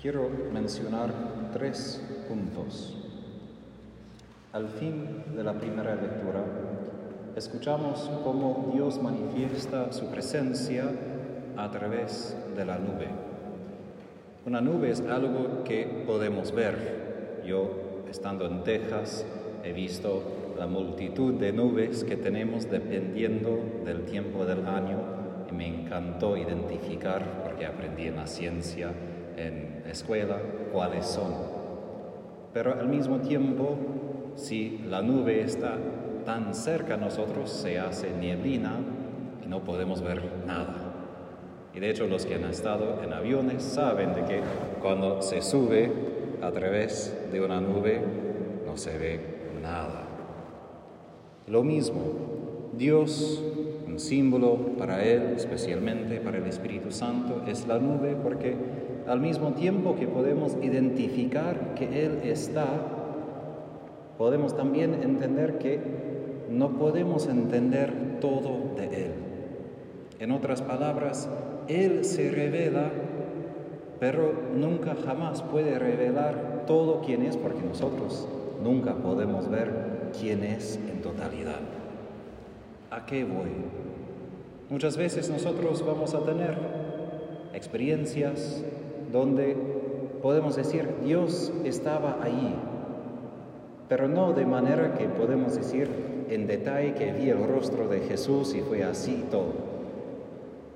Quiero mencionar tres puntos. Al fin de la primera lectura, escuchamos cómo Dios manifiesta su presencia a través de la nube. Una nube es algo que podemos ver. Yo, estando en Texas, he visto la multitud de nubes que tenemos dependiendo del tiempo del año y me encantó identificar, porque aprendí en la ciencia, en escuela cuáles son. Pero al mismo tiempo, si la nube está tan cerca a nosotros, se hace nieblina y no podemos ver nada. Y de hecho los que han estado en aviones saben de que cuando se sube a través de una nube no se ve nada. Lo mismo, Dios, un símbolo para Él, especialmente para el Espíritu Santo, es la nube porque al mismo tiempo que podemos identificar que Él está, podemos también entender que no podemos entender todo de Él. En otras palabras, Él se revela, pero nunca jamás puede revelar todo quién es, porque nosotros nunca podemos ver quién es en totalidad. ¿A qué voy? Muchas veces nosotros vamos a tener experiencias, donde podemos decir Dios estaba ahí, pero no de manera que podemos decir en detalle que vi el rostro de Jesús y fue así todo.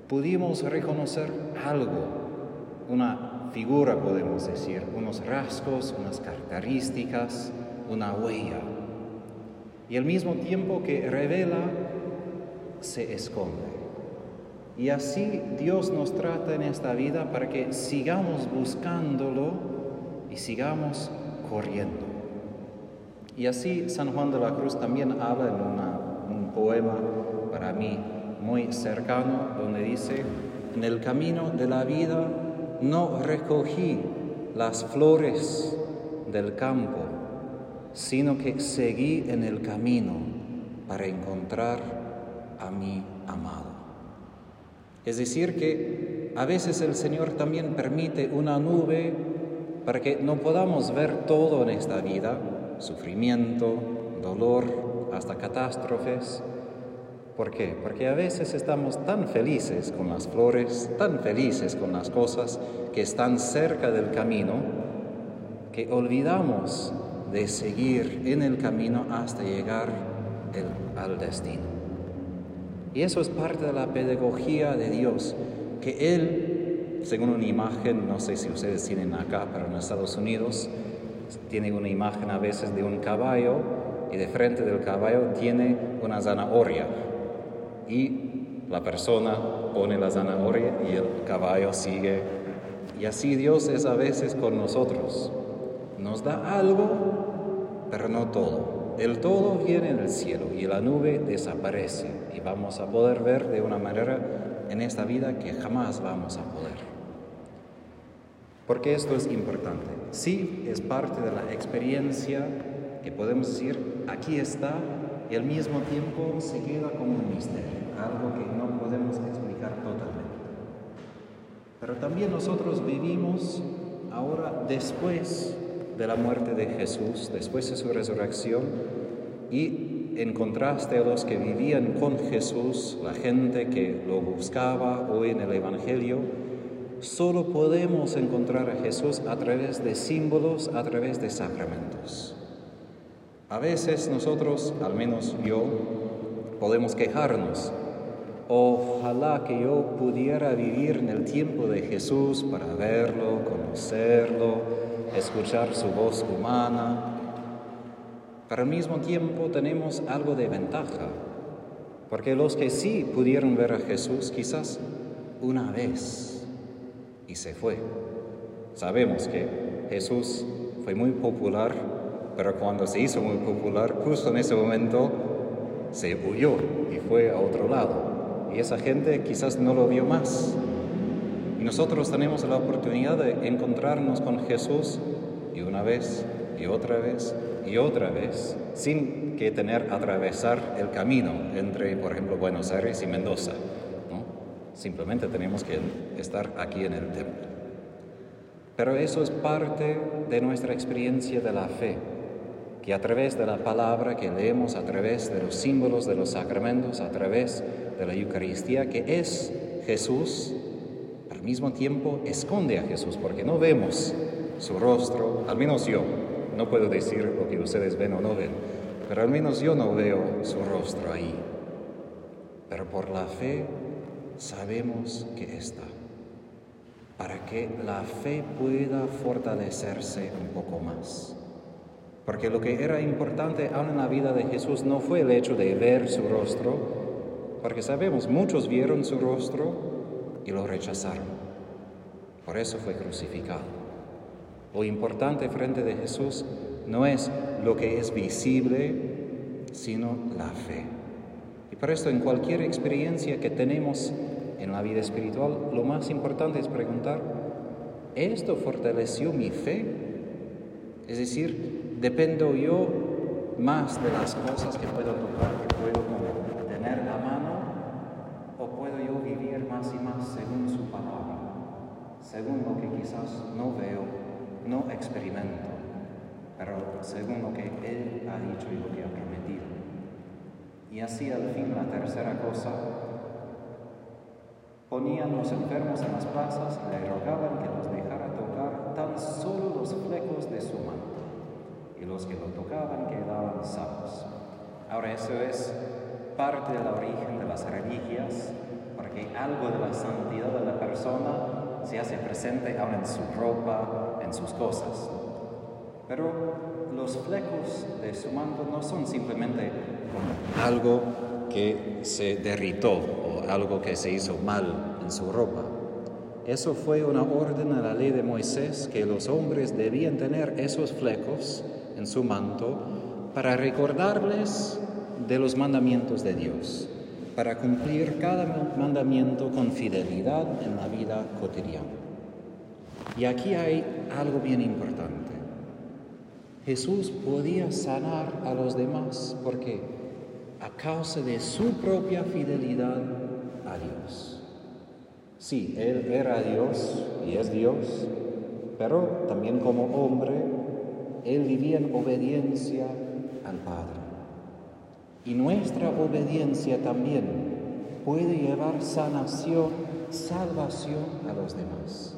Pudimos reconocer algo, una figura podemos decir, unos rasgos, unas características, una huella. Y al mismo tiempo que revela, se esconde. Y así Dios nos trata en esta vida para que sigamos buscándolo y sigamos corriendo. Y así San Juan de la Cruz también habla en un poema para mí muy cercano, donde dice, en el camino de la vida no recogí las flores del campo, sino que seguí en el camino para encontrar a mi amado. Es decir, que a veces el Señor también permite una nube para que no podamos ver todo en esta vida, sufrimiento, dolor, hasta catástrofes. ¿Por qué? Porque a veces estamos tan felices con las flores, tan felices con las cosas que están cerca del camino, que olvidamos de seguir en el camino hasta llegar al destino. Y eso es parte de la pedagogía de Dios, que Él, según una imagen, no sé si ustedes tienen acá, pero en Estados Unidos, tiene una imagen a veces de un caballo y de frente del caballo tiene una zanahoria. Y la persona pone la zanahoria y el caballo sigue. Y así Dios es a veces con nosotros. Nos da algo, pero no todo. El todo viene en el cielo y la nube desaparece y vamos a poder ver de una manera en esta vida que jamás vamos a poder. Porque esto es importante. Sí, es parte de la experiencia que podemos decir, aquí está, y al mismo tiempo se queda como un misterio, algo que no podemos explicar totalmente. Pero también nosotros vivimos ahora después de la muerte de Jesús, después de su resurrección, y en contraste a los que vivían con Jesús, la gente que lo buscaba hoy en el Evangelio, solo podemos encontrar a Jesús a través de símbolos, a través de sacramentos. A veces nosotros, al menos yo, podemos quejarnos. Ojalá que yo pudiera vivir en el tiempo de Jesús para verlo, conocerlo, escuchar su voz humana. Pero al mismo tiempo tenemos algo de ventaja, porque los que sí pudieron ver a Jesús quizás una vez y se fue. Sabemos que Jesús fue muy popular, pero cuando se hizo muy popular, justo en ese momento se huyó y fue a otro lado. Y esa gente quizás no lo vio más. Y nosotros tenemos la oportunidad de encontrarnos con Jesús y una vez y otra vez y otra vez, sin que tener atravesar el camino entre, por ejemplo, Buenos Aires y Mendoza. Simplemente tenemos que estar aquí en el templo. Pero eso es parte de nuestra experiencia de la fe, que a través de la palabra que leemos, a través de los símbolos de los sacramentos, a través de la Eucaristía, que es Jesús, mismo tiempo esconde a Jesús, porque no vemos su rostro, al menos yo, no puedo decir lo que ustedes ven o no ven, pero al menos yo no veo su rostro ahí. Pero por la fe sabemos que está, para que la fe pueda fortalecerse un poco más. Porque lo que era importante aún en la vida de Jesús no fue el hecho de ver su rostro, porque sabemos, muchos vieron su rostro y lo rechazaron. Por eso fue crucificado. Lo importante frente de Jesús no es lo que es visible, sino la fe. Y por esto en cualquier experiencia que tenemos en la vida espiritual, lo más importante es preguntar, ¿esto fortaleció mi fe? Es decir, ¿dependo yo más de las cosas que puedo tocar, que puedo tener la mano, o puedo yo vivir más y más según su palabra, según lo que quizás no veo no experimento, pero según lo que Él ha dicho y lo que ha prometido. Y así al fin la tercera cosa, ponían los enfermos en las plazas le rogaban que los dejara tocar tan solo los flecos de su manto, y los que lo tocaban quedaban sanos. Ahora eso es parte del origen de las religias, porque algo de la santidad de la persona se hace presente aún en su ropa, en sus cosas. Pero los flecos de su manto no son simplemente como algo que se derritó o algo que se hizo mal en su ropa. Eso fue una orden a la ley de Moisés que los hombres debían tener esos flecos en su manto para recordarles de los mandamientos de Dios para cumplir cada mandamiento con fidelidad en la vida cotidiana. Y aquí hay algo bien importante. Jesús podía sanar a los demás porque a causa de su propia fidelidad a Dios. Sí, Él era Dios y es Dios, pero también como hombre, Él vivía en obediencia al Padre. Y nuestra obediencia también puede llevar sanación, salvación a los demás.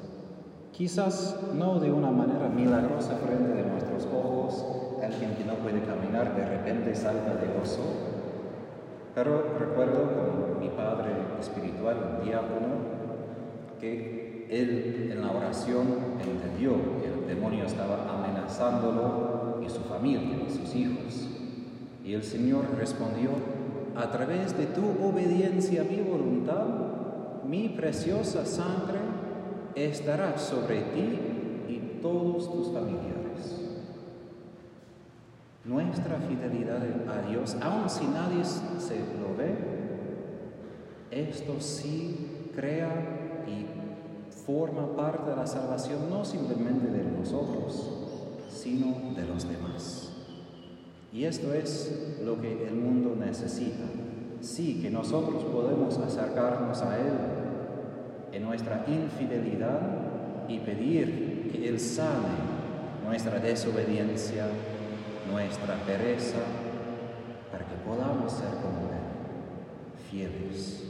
Quizás no de una manera milagrosa frente de nuestros ojos, alguien que no puede caminar de repente salta de gozo. Pero recuerdo con mi padre espiritual, un diácono, que él en la oración entendió que el demonio estaba amenazándolo y su familia y sus hijos. Y el Señor respondió, a través de tu obediencia a mi voluntad, mi preciosa sangre estará sobre ti y todos tus familiares. Nuestra fidelidad a Dios, aun si nadie se lo ve, esto sí crea y forma parte de la salvación no simplemente de nosotros, sino de los demás. Y esto es lo que el mundo necesita. Sí, que nosotros podemos acercarnos a Él en nuestra infidelidad y pedir que Él sane nuestra desobediencia, nuestra pereza, para que podamos ser como Él, fieles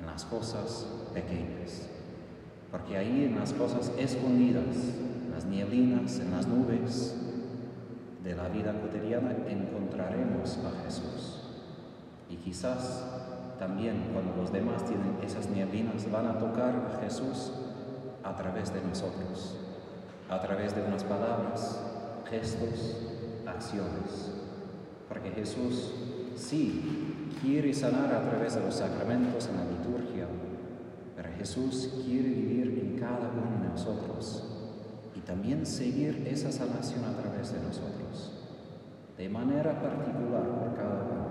en las cosas pequeñas. Porque ahí en las cosas escondidas, en las nieblinas, en las nubes, de la vida cotidiana encontraremos a Jesús. Y quizás también cuando los demás tienen esas nieblinas van a tocar a Jesús a través de nosotros, a través de unas palabras, gestos, acciones. Porque Jesús sí quiere sanar a través de los sacramentos en la liturgia, pero Jesús quiere vivir en cada uno de nosotros también seguir esa sanación a través de nosotros, de manera particular por cada uno,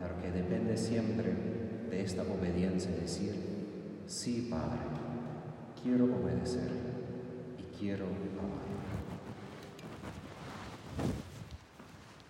pero que depende siempre de esta obediencia, decir, sí Padre, quiero obedecer y quiero amar.